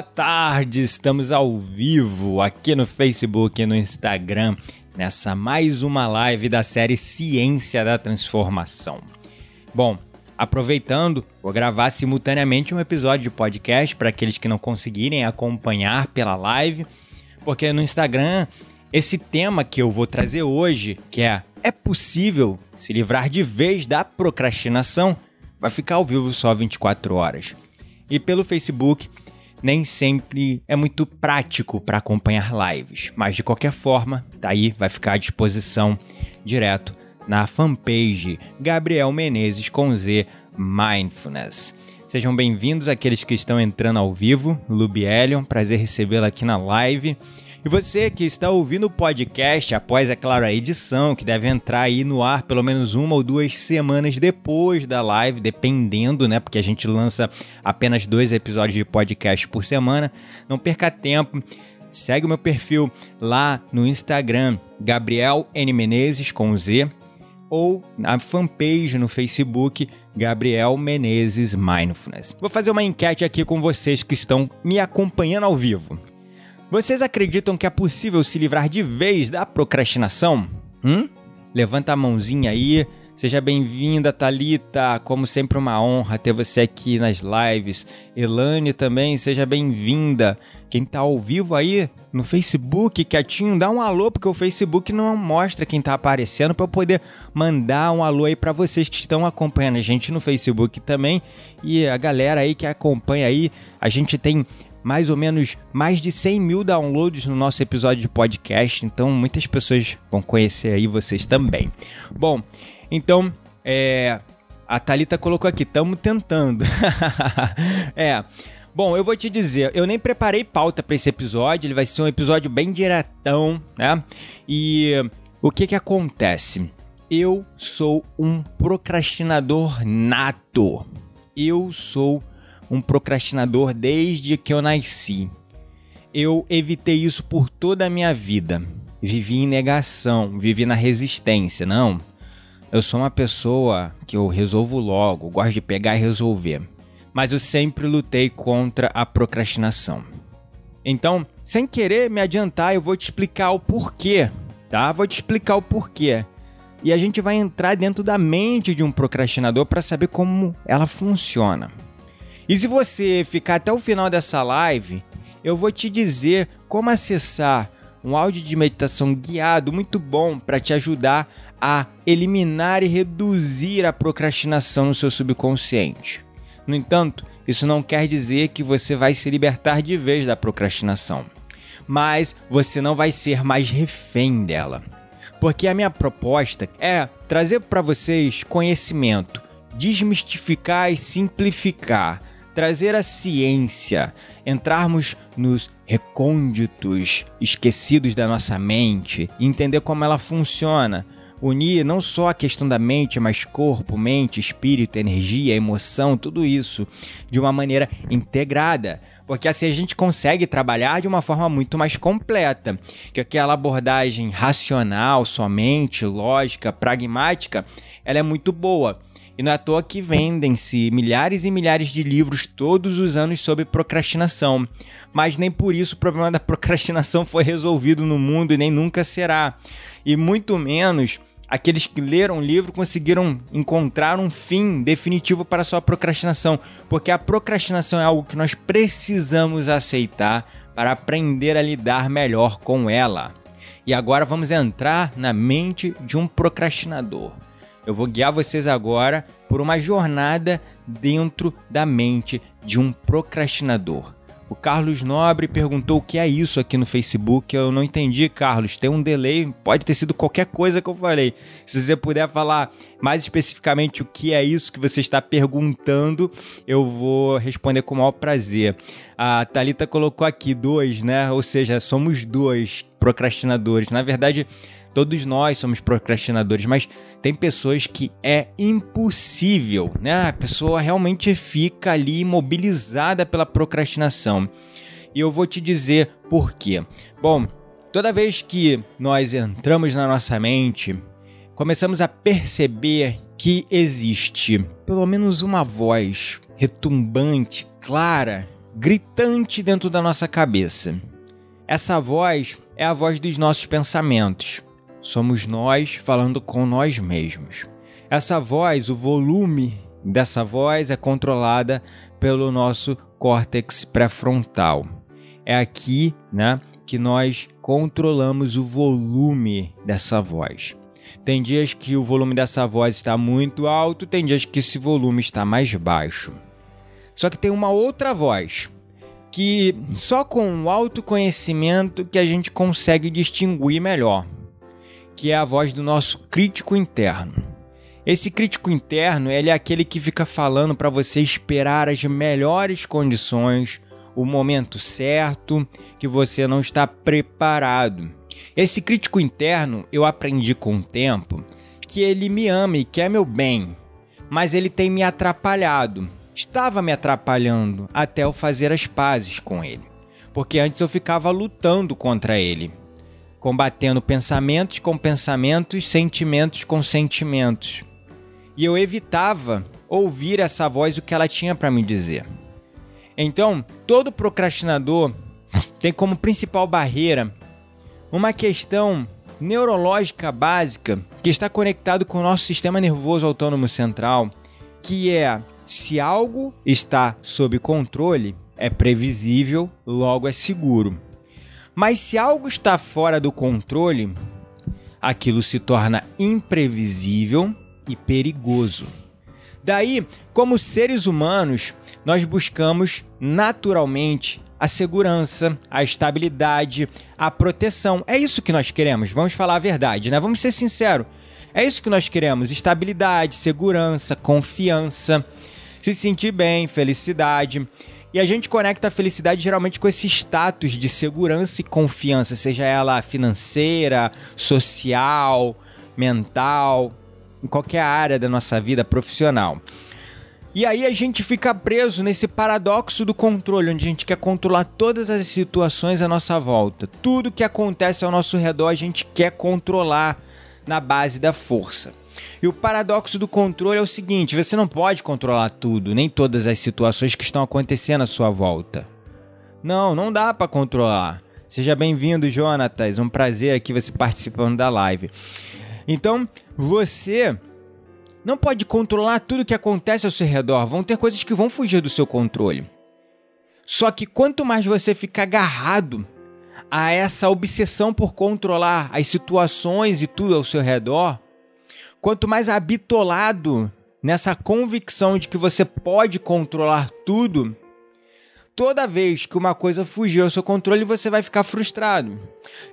Boa tarde, estamos ao vivo aqui no Facebook e no Instagram, nessa mais uma live da série Ciência da Transformação. Bom, aproveitando, vou gravar simultaneamente um episódio de podcast para aqueles que não conseguirem acompanhar pela live, porque no Instagram esse tema que eu vou trazer hoje, que é é possível se livrar de vez da procrastinação, vai ficar ao vivo só 24 horas e pelo Facebook nem sempre é muito prático para acompanhar lives, mas de qualquer forma, daí vai ficar à disposição direto na fanpage Gabriel Menezes com Z Mindfulness. Sejam bem-vindos aqueles que estão entrando ao vivo, Lubielion, prazer recebê-lo aqui na live. E você que está ouvindo o podcast após, é claro, a edição, que deve entrar aí no ar pelo menos uma ou duas semanas depois da live, dependendo, né? Porque a gente lança apenas dois episódios de podcast por semana. Não perca tempo. Segue o meu perfil lá no Instagram, Gabriel N. Menezes com Z, ou na fanpage no Facebook, Gabriel Menezes Mindfulness. Vou fazer uma enquete aqui com vocês que estão me acompanhando ao vivo. Vocês acreditam que é possível se livrar de vez da procrastinação? Hum? Levanta a mãozinha aí. Seja bem-vinda, Talita. Como sempre, uma honra ter você aqui nas lives. Elane também, seja bem-vinda. Quem tá ao vivo aí no Facebook, quietinho, dá um alô, porque o Facebook não mostra quem tá aparecendo para eu poder mandar um alô aí para vocês que estão acompanhando a gente no Facebook também. E a galera aí que acompanha aí, a gente tem mais ou menos mais de 100 mil downloads no nosso episódio de podcast, então muitas pessoas vão conhecer aí vocês também. Bom, então, é, a Thalita colocou aqui, estamos tentando. é. Bom, eu vou te dizer, eu nem preparei pauta para esse episódio, ele vai ser um episódio bem diretão, né? E o que que acontece? Eu sou um procrastinador nato. Eu sou um procrastinador desde que eu nasci. Eu evitei isso por toda a minha vida. Vivi em negação, vivi na resistência. Não, eu sou uma pessoa que eu resolvo logo, gosto de pegar e resolver. Mas eu sempre lutei contra a procrastinação. Então, sem querer me adiantar, eu vou te explicar o porquê, tá? Vou te explicar o porquê. E a gente vai entrar dentro da mente de um procrastinador para saber como ela funciona. E se você ficar até o final dessa live, eu vou te dizer como acessar um áudio de meditação guiado muito bom para te ajudar a eliminar e reduzir a procrastinação no seu subconsciente. No entanto, isso não quer dizer que você vai se libertar de vez da procrastinação, mas você não vai ser mais refém dela. Porque a minha proposta é trazer para vocês conhecimento, desmistificar e simplificar trazer a ciência, entrarmos nos recônditos esquecidos da nossa mente, entender como ela funciona, unir não só a questão da mente, mas corpo, mente, espírito, energia, emoção, tudo isso de uma maneira integrada. Porque assim a gente consegue trabalhar de uma forma muito mais completa. Que aquela abordagem racional, somente, lógica, pragmática, ela é muito boa. E não é à toa que vendem-se milhares e milhares de livros todos os anos sobre procrastinação. Mas nem por isso o problema da procrastinação foi resolvido no mundo e nem nunca será. E muito menos aqueles que leram o livro conseguiram encontrar um fim definitivo para sua procrastinação, porque a procrastinação é algo que nós precisamos aceitar para aprender a lidar melhor com ela. E agora vamos entrar na mente de um procrastinador. Eu vou guiar vocês agora por uma jornada dentro da mente de um procrastinador. O Carlos Nobre perguntou o que é isso aqui no Facebook. Eu não entendi, Carlos. Tem um delay, pode ter sido qualquer coisa que eu falei. Se você puder falar mais especificamente o que é isso que você está perguntando, eu vou responder com o maior prazer. A Talita colocou aqui dois, né? Ou seja, somos dois procrastinadores. Na verdade, todos nós somos procrastinadores, mas tem pessoas que é impossível, né? A pessoa realmente fica ali imobilizada pela procrastinação. E eu vou te dizer por quê. Bom, toda vez que nós entramos na nossa mente, começamos a perceber que existe pelo menos uma voz retumbante, clara, gritante dentro da nossa cabeça. Essa voz é a voz dos nossos pensamentos somos nós falando com nós mesmos. Essa voz, o volume dessa voz é controlada pelo nosso córtex pré-frontal. É aqui, né, que nós controlamos o volume dessa voz. Tem dias que o volume dessa voz está muito alto, tem dias que esse volume está mais baixo. Só que tem uma outra voz que só com o autoconhecimento que a gente consegue distinguir melhor que é a voz do nosso crítico interno. Esse crítico interno, ele é aquele que fica falando para você esperar as melhores condições, o momento certo, que você não está preparado. Esse crítico interno, eu aprendi com o tempo que ele me ama e quer meu bem, mas ele tem me atrapalhado. Estava me atrapalhando até eu fazer as pazes com ele, porque antes eu ficava lutando contra ele combatendo pensamentos com pensamentos, sentimentos com sentimentos. E eu evitava ouvir essa voz o que ela tinha para me dizer. Então, todo procrastinador tem como principal barreira uma questão neurológica básica que está conectado com o nosso sistema nervoso autônomo central, que é se algo está sob controle, é previsível, logo é seguro. Mas se algo está fora do controle, aquilo se torna imprevisível e perigoso. Daí, como seres humanos, nós buscamos naturalmente a segurança, a estabilidade, a proteção. É isso que nós queremos, vamos falar a verdade, né? Vamos ser sinceros. É isso que nós queremos: estabilidade, segurança, confiança, se sentir bem, felicidade. E a gente conecta a felicidade geralmente com esse status de segurança e confiança, seja ela financeira, social, mental, em qualquer área da nossa vida profissional. E aí a gente fica preso nesse paradoxo do controle, onde a gente quer controlar todas as situações à nossa volta. Tudo que acontece ao nosso redor a gente quer controlar na base da força. E o paradoxo do controle é o seguinte: você não pode controlar tudo, nem todas as situações que estão acontecendo à sua volta. Não, não dá para controlar. Seja bem-vindo, Jonatas. Um prazer aqui você participando da live. Então, você não pode controlar tudo que acontece ao seu redor. Vão ter coisas que vão fugir do seu controle. Só que quanto mais você ficar agarrado a essa obsessão por controlar as situações e tudo ao seu redor, Quanto mais habitolado nessa convicção de que você pode controlar tudo, toda vez que uma coisa fugir ao seu controle, você vai ficar frustrado.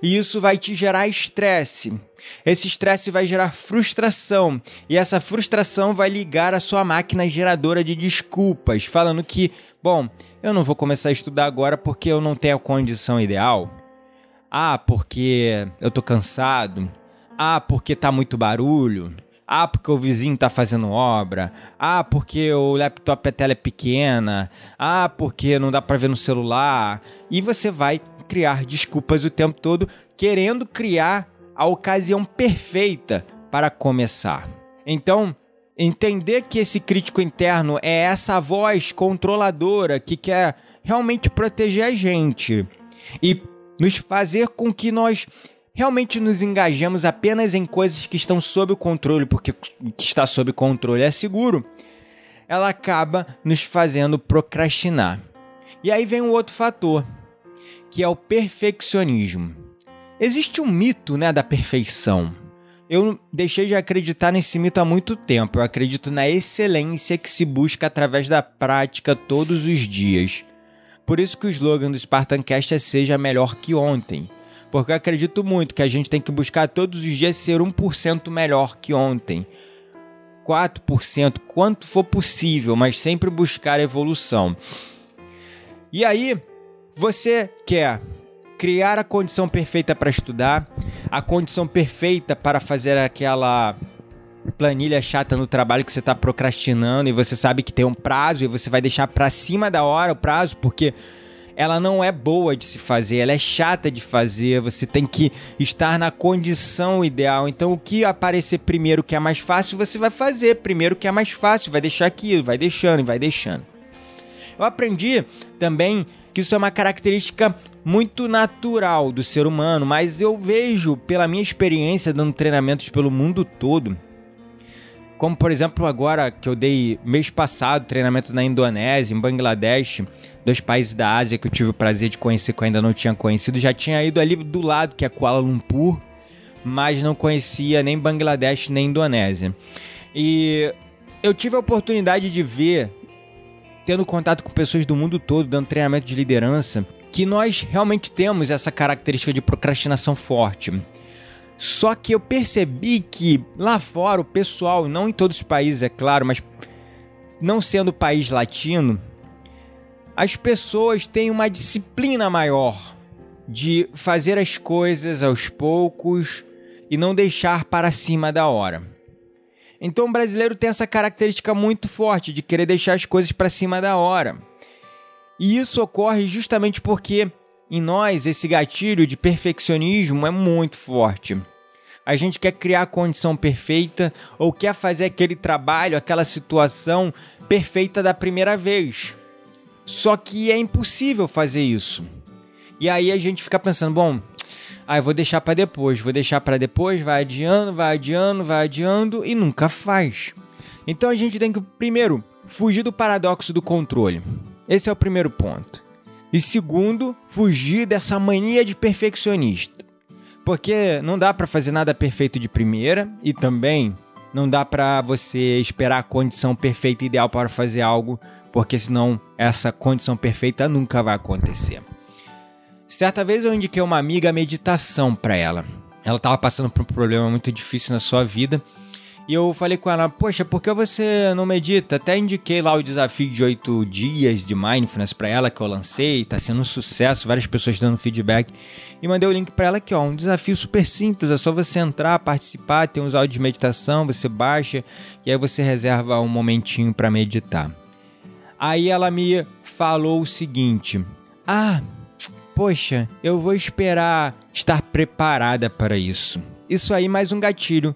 E isso vai te gerar estresse. Esse estresse vai gerar frustração. E essa frustração vai ligar a sua máquina geradora de desculpas, falando que, bom, eu não vou começar a estudar agora porque eu não tenho a condição ideal. Ah, porque eu tô cansado. Ah, porque tá muito barulho. Ah, porque o vizinho tá fazendo obra. Ah, porque o laptop a tela é pequena. Ah, porque não dá para ver no celular. E você vai criar desculpas o tempo todo, querendo criar a ocasião perfeita para começar. Então, entender que esse crítico interno é essa voz controladora que quer realmente proteger a gente e nos fazer com que nós realmente nos engajamos apenas em coisas que estão sob o controle, porque o que está sob controle é seguro, ela acaba nos fazendo procrastinar. E aí vem um outro fator, que é o perfeccionismo. Existe um mito, né, da perfeição. Eu deixei de acreditar nesse mito há muito tempo. Eu acredito na excelência que se busca através da prática todos os dias. Por isso que o slogan do Spartancast é seja melhor que ontem. Porque eu acredito muito que a gente tem que buscar todos os dias ser 1% melhor que ontem. 4%, quanto for possível, mas sempre buscar evolução. E aí, você quer criar a condição perfeita para estudar, a condição perfeita para fazer aquela planilha chata no trabalho que você está procrastinando e você sabe que tem um prazo e você vai deixar para cima da hora o prazo porque ela não é boa de se fazer, ela é chata de fazer, você tem que estar na condição ideal. Então, o que aparecer primeiro que é mais fácil, você vai fazer primeiro que é mais fácil, vai deixar aquilo, vai deixando e vai deixando. Eu aprendi também que isso é uma característica muito natural do ser humano, mas eu vejo pela minha experiência dando treinamentos pelo mundo todo, como por exemplo agora que eu dei mês passado treinamento na Indonésia, em Bangladesh, dois países da Ásia que eu tive o prazer de conhecer que eu ainda não tinha conhecido, já tinha ido ali do lado que é Kuala Lumpur, mas não conhecia nem Bangladesh nem Indonésia. E eu tive a oportunidade de ver tendo contato com pessoas do mundo todo, dando treinamento de liderança, que nós realmente temos essa característica de procrastinação forte. Só que eu percebi que lá fora o pessoal, não em todos os países, é claro, mas não sendo país latino, as pessoas têm uma disciplina maior de fazer as coisas aos poucos e não deixar para cima da hora. Então o brasileiro tem essa característica muito forte de querer deixar as coisas para cima da hora. E isso ocorre justamente porque em nós esse gatilho de perfeccionismo é muito forte. A gente quer criar a condição perfeita ou quer fazer aquele trabalho, aquela situação perfeita da primeira vez. Só que é impossível fazer isso. E aí a gente fica pensando, bom, ah, eu vou deixar para depois, vou deixar para depois, vai adiando, vai adiando, vai adiando e nunca faz. Então a gente tem que, primeiro, fugir do paradoxo do controle. Esse é o primeiro ponto. E segundo, fugir dessa mania de perfeccionista. Porque não dá para fazer nada perfeito de primeira e também não dá para você esperar a condição perfeita ideal para fazer algo, porque senão essa condição perfeita nunca vai acontecer. Certa vez eu indiquei uma amiga a meditação para ela. Ela estava passando por um problema muito difícil na sua vida. E eu falei com ela, poxa, por que você não medita? Até indiquei lá o desafio de oito dias de mindfulness para ela que eu lancei, tá sendo um sucesso, várias pessoas dando feedback. E mandei o link para ela aqui, ó, um desafio super simples, é só você entrar, participar, tem uns áudios de meditação, você baixa e aí você reserva um momentinho para meditar. Aí ela me falou o seguinte: "Ah, poxa, eu vou esperar estar preparada para isso. Isso aí mais um gatilho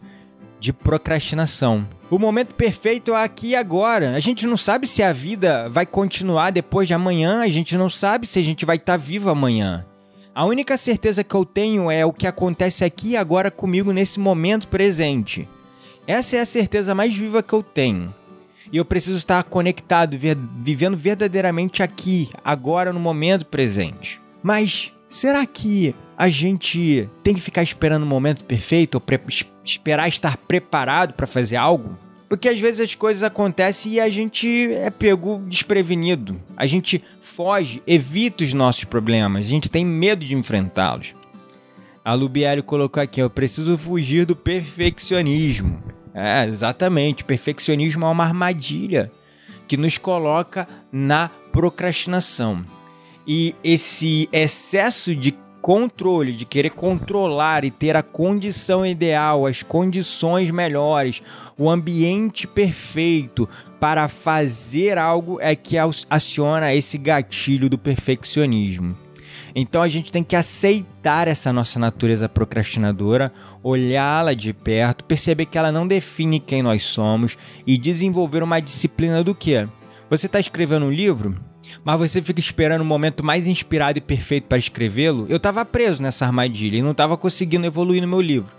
de procrastinação. O momento perfeito é aqui e agora. A gente não sabe se a vida vai continuar depois de amanhã, a gente não sabe se a gente vai estar vivo amanhã. A única certeza que eu tenho é o que acontece aqui e agora comigo nesse momento presente. Essa é a certeza mais viva que eu tenho. E eu preciso estar conectado, vivendo verdadeiramente aqui, agora, no momento presente. Mas será que a gente tem que ficar esperando o momento perfeito ou esperar estar preparado para fazer algo? Porque às vezes as coisas acontecem e a gente é pego desprevenido. A gente foge, evita os nossos problemas, a gente tem medo de enfrentá-los. A Lubieri colocou aqui: eu preciso fugir do perfeccionismo. É, exatamente. Perfeccionismo é uma armadilha que nos coloca na procrastinação. E esse excesso de controle, de querer controlar e ter a condição ideal, as condições melhores, o ambiente perfeito para fazer algo é que aciona esse gatilho do perfeccionismo. Então a gente tem que aceitar essa nossa natureza procrastinadora, olhá-la de perto, perceber que ela não define quem nós somos e desenvolver uma disciplina do que? Você está escrevendo um livro? Mas você fica esperando o momento mais inspirado e perfeito para escrevê-lo, eu estava preso nessa armadilha e não estava conseguindo evoluir no meu livro.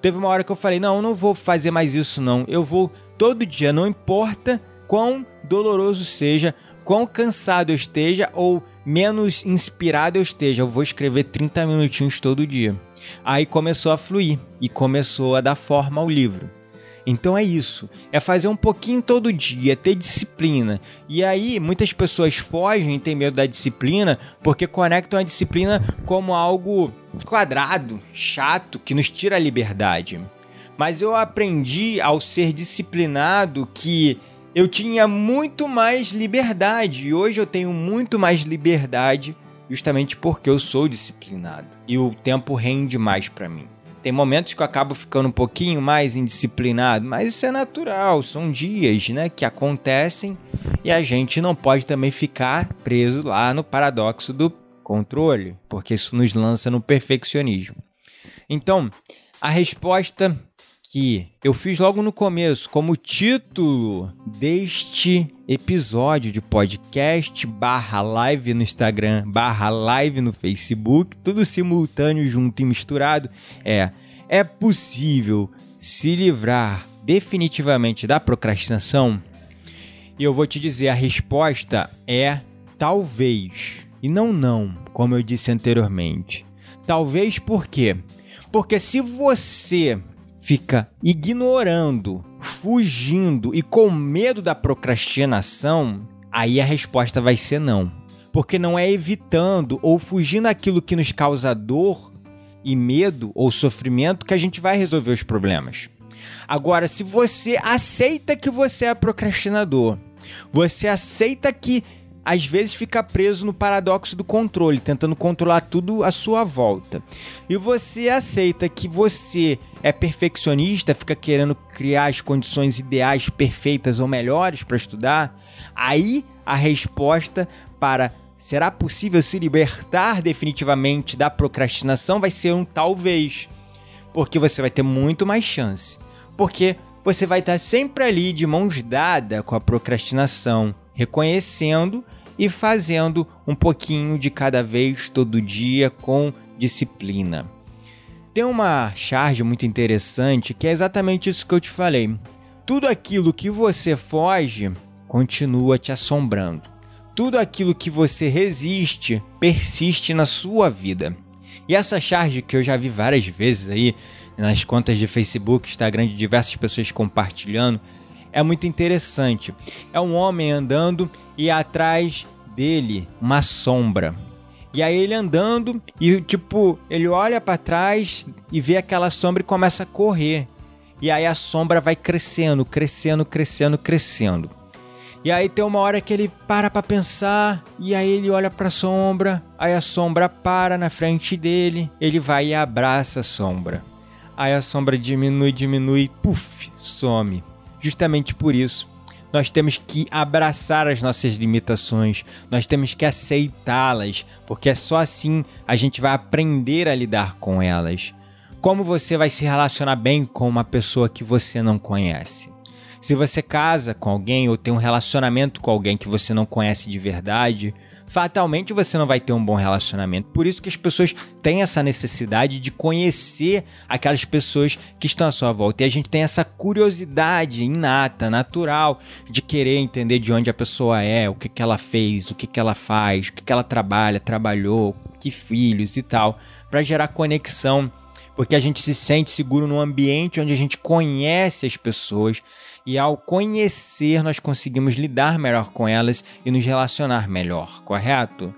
Teve uma hora que eu falei: não, eu não vou fazer mais isso, não. Eu vou todo dia, não importa quão doloroso seja, quão cansado eu esteja ou menos inspirado eu esteja, eu vou escrever 30 minutinhos todo dia. Aí começou a fluir e começou a dar forma ao livro. Então é isso, é fazer um pouquinho todo dia, ter disciplina. E aí muitas pessoas fogem e têm medo da disciplina porque conectam a disciplina como algo quadrado, chato, que nos tira a liberdade. Mas eu aprendi ao ser disciplinado que eu tinha muito mais liberdade e hoje eu tenho muito mais liberdade justamente porque eu sou disciplinado e o tempo rende mais para mim. Tem momentos que eu acabo ficando um pouquinho mais indisciplinado, mas isso é natural, são dias, né, que acontecem e a gente não pode também ficar preso lá no paradoxo do controle, porque isso nos lança no perfeccionismo. Então, a resposta que eu fiz logo no começo, como título deste episódio de podcast, barra live no Instagram, barra live no Facebook, tudo simultâneo, junto e misturado, é: é possível se livrar definitivamente da procrastinação? E eu vou te dizer, a resposta é talvez. E não não, como eu disse anteriormente. Talvez por quê? Porque se você fica ignorando, fugindo e com medo da procrastinação, aí a resposta vai ser não. Porque não é evitando ou fugindo daquilo que nos causa dor e medo ou sofrimento que a gente vai resolver os problemas. Agora, se você aceita que você é procrastinador, você aceita que às vezes fica preso no paradoxo do controle, tentando controlar tudo à sua volta. E você aceita que você é perfeccionista, fica querendo criar as condições ideais, perfeitas ou melhores para estudar, aí a resposta para será possível se libertar definitivamente da procrastinação vai ser um talvez. Porque você vai ter muito mais chance. Porque você vai estar sempre ali de mãos dadas com a procrastinação, reconhecendo e fazendo um pouquinho de cada vez todo dia com disciplina. Tem uma charge muito interessante que é exatamente isso que eu te falei. Tudo aquilo que você foge continua te assombrando. Tudo aquilo que você resiste persiste na sua vida. E essa charge que eu já vi várias vezes aí nas contas de Facebook, Instagram de diversas pessoas compartilhando, é muito interessante. É um homem andando e atrás dele uma sombra. E aí ele andando e tipo, ele olha para trás e vê aquela sombra e começa a correr. E aí a sombra vai crescendo, crescendo, crescendo, crescendo. E aí tem uma hora que ele para para pensar e aí ele olha para a sombra, aí a sombra para na frente dele, ele vai e abraça a sombra. Aí a sombra diminui, diminui, puf, some. Justamente por isso nós temos que abraçar as nossas limitações, nós temos que aceitá-las, porque é só assim a gente vai aprender a lidar com elas. Como você vai se relacionar bem com uma pessoa que você não conhece? Se você casa com alguém ou tem um relacionamento com alguém que você não conhece de verdade, fatalmente você não vai ter um bom relacionamento. Por isso que as pessoas têm essa necessidade de conhecer aquelas pessoas que estão à sua volta. E a gente tem essa curiosidade inata, natural, de querer entender de onde a pessoa é, o que, que ela fez, o que, que ela faz, o que, que ela trabalha, trabalhou, que filhos e tal, para gerar conexão porque a gente se sente seguro num ambiente onde a gente conhece as pessoas e ao conhecer nós conseguimos lidar melhor com elas e nos relacionar melhor, correto?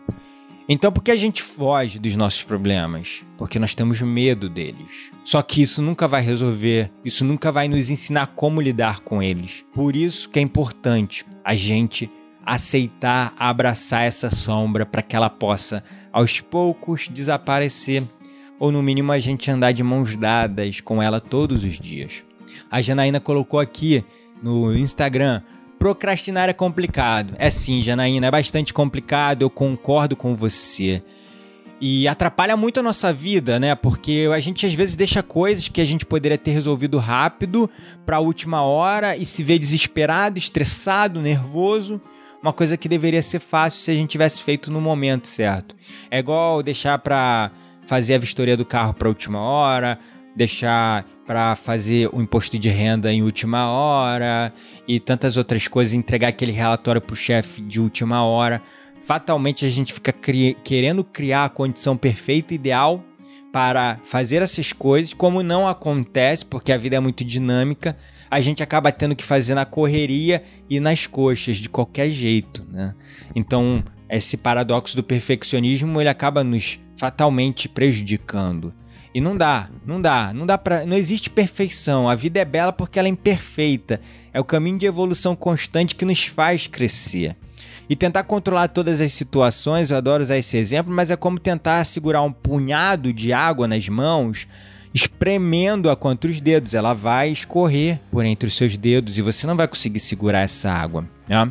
Então, por que a gente foge dos nossos problemas? Porque nós temos medo deles. Só que isso nunca vai resolver, isso nunca vai nos ensinar como lidar com eles. Por isso que é importante a gente aceitar, abraçar essa sombra para que ela possa aos poucos desaparecer ou no mínimo a gente andar de mãos dadas com ela todos os dias. A Janaína colocou aqui no Instagram: procrastinar é complicado. É sim, Janaína, é bastante complicado, eu concordo com você. E atrapalha muito a nossa vida, né? Porque a gente às vezes deixa coisas que a gente poderia ter resolvido rápido para a última hora e se vê desesperado, estressado, nervoso uma coisa que deveria ser fácil se a gente tivesse feito no momento certo. É igual deixar para fazer a vistoria do carro para última hora, deixar para fazer o imposto de renda em última hora e tantas outras coisas, entregar aquele relatório para o chefe de última hora. Fatalmente a gente fica cri querendo criar a condição perfeita, ideal para fazer essas coisas, como não acontece, porque a vida é muito dinâmica, a gente acaba tendo que fazer na correria e nas coxas, de qualquer jeito, né? Então, esse paradoxo do perfeccionismo, ele acaba nos fatalmente prejudicando. E não dá, não dá, não dá para, não existe perfeição. A vida é bela porque ela é imperfeita. É o caminho de evolução constante que nos faz crescer. E tentar controlar todas as situações, eu adoro usar esse exemplo, mas é como tentar segurar um punhado de água nas mãos, espremendo-a contra os dedos. Ela vai escorrer por entre os seus dedos e você não vai conseguir segurar essa água. Né?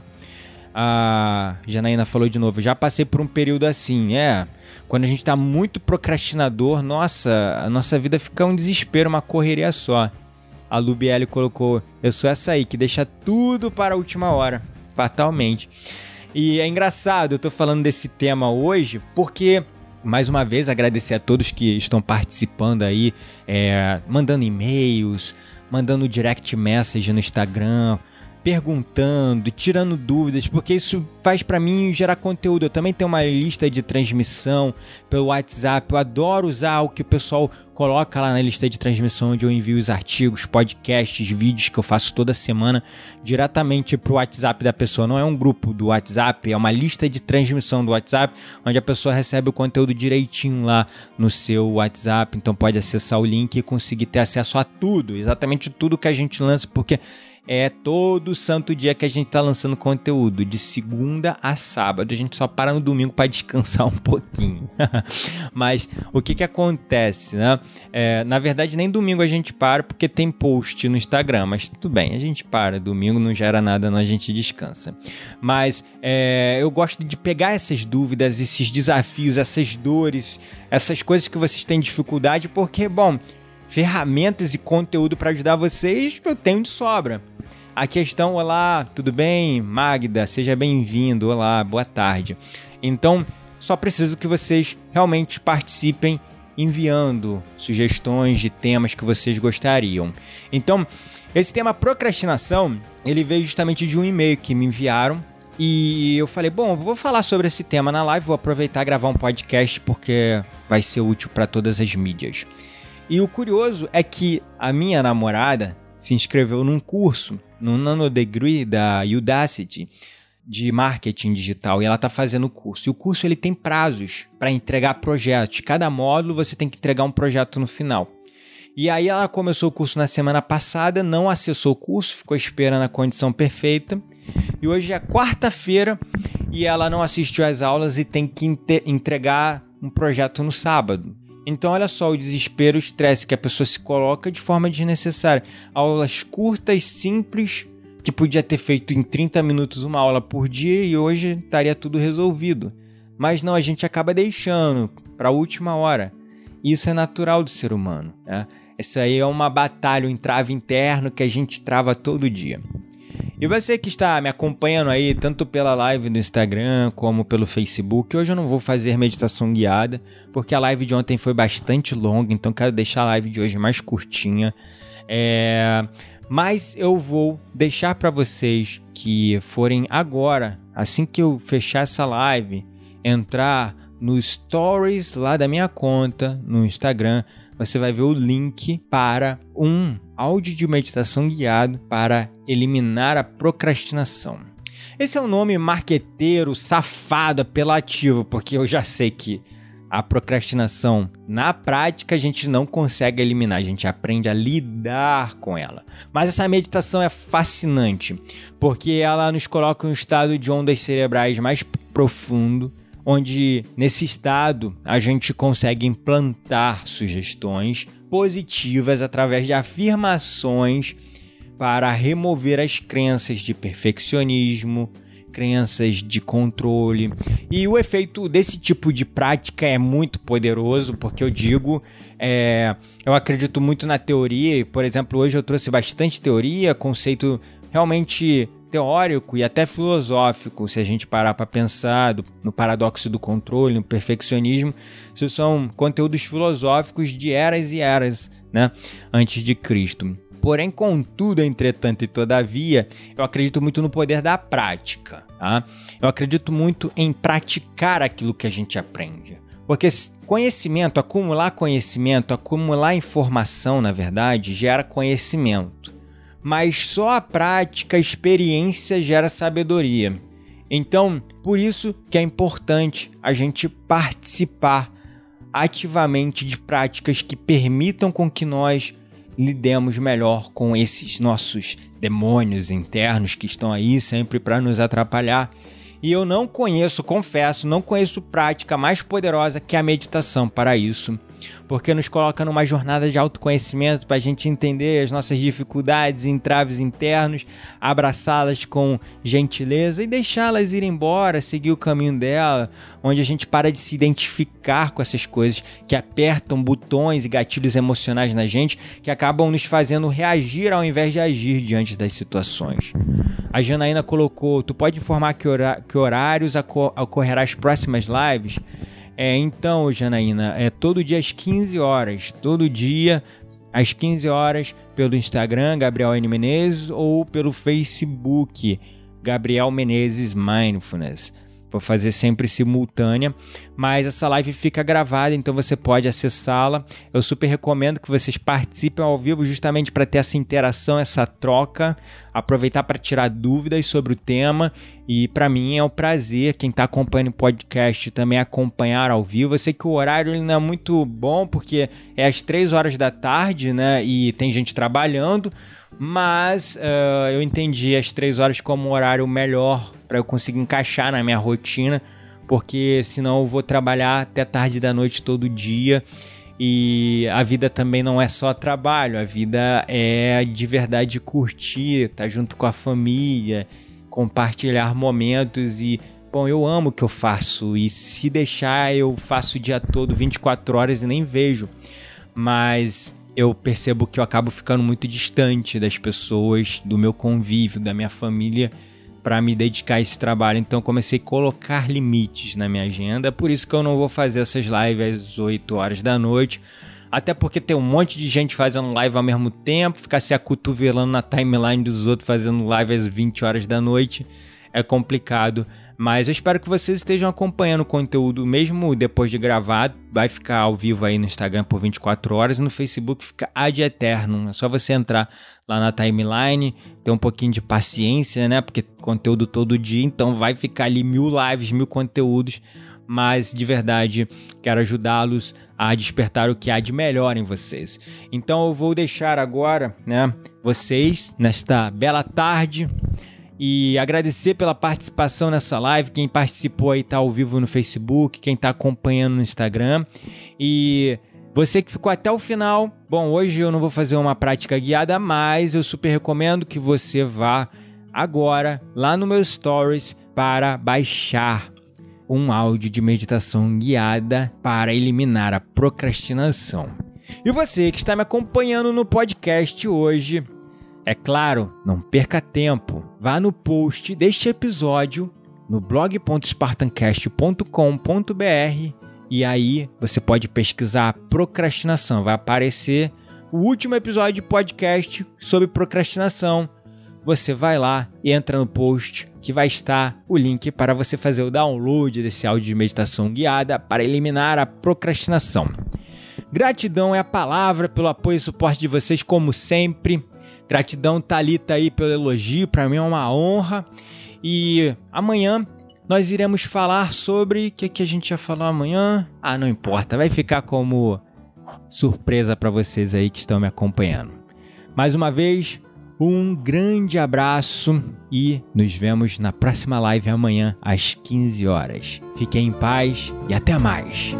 A Janaína falou de novo, já passei por um período assim, é. Quando a gente está muito procrastinador, nossa, a nossa vida fica um desespero, uma correria só. A Lubielli colocou, eu sou essa aí, que deixa tudo para a última hora, fatalmente. E é engraçado, eu tô falando desse tema hoje porque mais uma vez agradecer a todos que estão participando aí, é, mandando e-mails, mandando direct message no Instagram, perguntando, tirando dúvidas, porque isso faz para mim gerar conteúdo. Eu também tenho uma lista de transmissão pelo WhatsApp. Eu adoro usar o que o pessoal coloca lá na lista de transmissão, onde eu envio os artigos, podcasts, vídeos que eu faço toda semana diretamente pro WhatsApp da pessoa. Não é um grupo do WhatsApp, é uma lista de transmissão do WhatsApp, onde a pessoa recebe o conteúdo direitinho lá no seu WhatsApp. Então pode acessar o link e conseguir ter acesso a tudo, exatamente tudo que a gente lança, porque é todo santo dia que a gente tá lançando conteúdo, de segunda a sábado. A gente só para no domingo para descansar um pouquinho. Mas o que que acontece, né? É, na verdade, nem domingo a gente para porque tem post no Instagram, mas tudo bem, a gente para. Domingo não gera nada, não, a gente descansa. Mas é, eu gosto de pegar essas dúvidas, esses desafios, essas dores, essas coisas que vocês têm dificuldade, porque, bom, ferramentas e conteúdo para ajudar vocês eu tenho de sobra. A questão, olá, tudo bem? Magda, seja bem-vindo. Olá, boa tarde. Então, só preciso que vocês realmente participem enviando sugestões de temas que vocês gostariam. Então, esse tema procrastinação, ele veio justamente de um e-mail que me enviaram e eu falei, bom, vou falar sobre esse tema na live, vou aproveitar e gravar um podcast porque vai ser útil para todas as mídias. E o curioso é que a minha namorada se inscreveu num curso no Nano Degree da Udacity de marketing digital e ela está fazendo o curso. E o curso ele tem prazos para entregar projetos. Cada módulo você tem que entregar um projeto no final. E aí ela começou o curso na semana passada, não acessou o curso, ficou esperando a condição perfeita. E hoje é quarta-feira e ela não assistiu às aulas e tem que entregar um projeto no sábado. Então, olha só o desespero, o estresse que a pessoa se coloca de forma desnecessária. Aulas curtas, simples, que podia ter feito em 30 minutos uma aula por dia e hoje estaria tudo resolvido. Mas não, a gente acaba deixando para a última hora. Isso é natural do ser humano. Né? Isso aí é uma batalha, um entrave interno que a gente trava todo dia. E você que está me acompanhando aí, tanto pela live do Instagram como pelo Facebook, hoje eu não vou fazer meditação guiada, porque a live de ontem foi bastante longa, então quero deixar a live de hoje mais curtinha. É... Mas eu vou deixar para vocês que forem agora, assim que eu fechar essa live, entrar no stories lá da minha conta no Instagram você vai ver o link para um áudio de meditação guiado para eliminar a procrastinação. Esse é um nome marqueteiro, safado, apelativo, porque eu já sei que a procrastinação, na prática, a gente não consegue eliminar, a gente aprende a lidar com ela. Mas essa meditação é fascinante, porque ela nos coloca em um estado de ondas cerebrais mais profundo, onde nesse estado a gente consegue implantar sugestões positivas através de afirmações para remover as crenças de perfeccionismo, crenças de controle. E o efeito desse tipo de prática é muito poderoso, porque eu digo, é, eu acredito muito na teoria, por exemplo, hoje eu trouxe bastante teoria, conceito realmente teórico e até filosófico, se a gente parar para pensar no paradoxo do controle, no perfeccionismo, isso são conteúdos filosóficos de eras e eras, né, antes de Cristo. Porém, contudo, entretanto e todavia, eu acredito muito no poder da prática, tá? Eu acredito muito em praticar aquilo que a gente aprende. Porque conhecimento, acumular conhecimento, acumular informação, na verdade, gera conhecimento. Mas só a prática, a experiência gera sabedoria. Então, por isso que é importante a gente participar ativamente de práticas que permitam com que nós lidemos melhor com esses nossos demônios internos que estão aí sempre para nos atrapalhar. E eu não conheço, confesso, não conheço prática mais poderosa que a meditação para isso porque nos coloca numa jornada de autoconhecimento para a gente entender as nossas dificuldades e entraves internos, abraçá-las com gentileza e deixá-las ir embora, seguir o caminho dela, onde a gente para de se identificar com essas coisas que apertam botões e gatilhos emocionais na gente que acabam nos fazendo reagir ao invés de agir diante das situações. A Janaína colocou: tu pode informar que, horários ocorrerá as próximas lives? É, então, Janaína, é todo dia às 15 horas. Todo dia às 15 horas pelo Instagram, Gabriel N. Menezes, ou pelo Facebook, Gabriel Menezes Mindfulness. Vou fazer sempre simultânea, mas essa live fica gravada, então você pode acessá-la. Eu super recomendo que vocês participem ao vivo, justamente para ter essa interação, essa troca, aproveitar para tirar dúvidas sobre o tema. E para mim é um prazer, quem está acompanhando o podcast também acompanhar ao vivo. Eu sei que o horário não é muito bom, porque é às 3 horas da tarde, né? E tem gente trabalhando mas uh, eu entendi as três horas como um horário melhor para eu conseguir encaixar na minha rotina, porque senão eu vou trabalhar até tarde da noite todo dia. E a vida também não é só trabalho, a vida é de verdade curtir, estar tá junto com a família, compartilhar momentos e bom, eu amo o que eu faço e se deixar eu faço o dia todo 24 horas e nem vejo. Mas eu percebo que eu acabo ficando muito distante das pessoas, do meu convívio, da minha família, para me dedicar a esse trabalho. Então comecei a colocar limites na minha agenda. Por isso que eu não vou fazer essas lives às 8 horas da noite. Até porque tem um monte de gente fazendo live ao mesmo tempo, ficar se acotovelando na timeline dos outros fazendo live às 20 horas da noite é complicado. Mas eu espero que vocês estejam acompanhando o conteúdo mesmo depois de gravado. Vai ficar ao vivo aí no Instagram por 24 horas e no Facebook fica ad eterno. É só você entrar lá na timeline, ter um pouquinho de paciência, né? Porque conteúdo todo dia, então vai ficar ali mil lives, mil conteúdos. Mas de verdade, quero ajudá-los a despertar o que há de melhor em vocês. Então eu vou deixar agora, né, vocês nesta bela tarde e agradecer pela participação nessa live, quem participou aí tá ao vivo no Facebook, quem tá acompanhando no Instagram. E você que ficou até o final, bom, hoje eu não vou fazer uma prática guiada, mas eu super recomendo que você vá agora lá no meu stories para baixar um áudio de meditação guiada para eliminar a procrastinação. E você que está me acompanhando no podcast hoje, é claro, não perca tempo. Vá no post deste episódio no blog.spartancast.com.br e aí você pode pesquisar procrastinação. Vai aparecer o último episódio de podcast sobre procrastinação. Você vai lá entra no post que vai estar o link para você fazer o download desse áudio de meditação guiada para eliminar a procrastinação. Gratidão é a palavra pelo apoio e suporte de vocês, como sempre. Gratidão, Talita, aí pelo elogio, para mim é uma honra. E amanhã nós iremos falar sobre o que, que a gente ia falar amanhã. Ah, não importa, vai ficar como surpresa para vocês aí que estão me acompanhando. Mais uma vez, um grande abraço e nos vemos na próxima live amanhã às 15 horas. Fiquem em paz e até mais.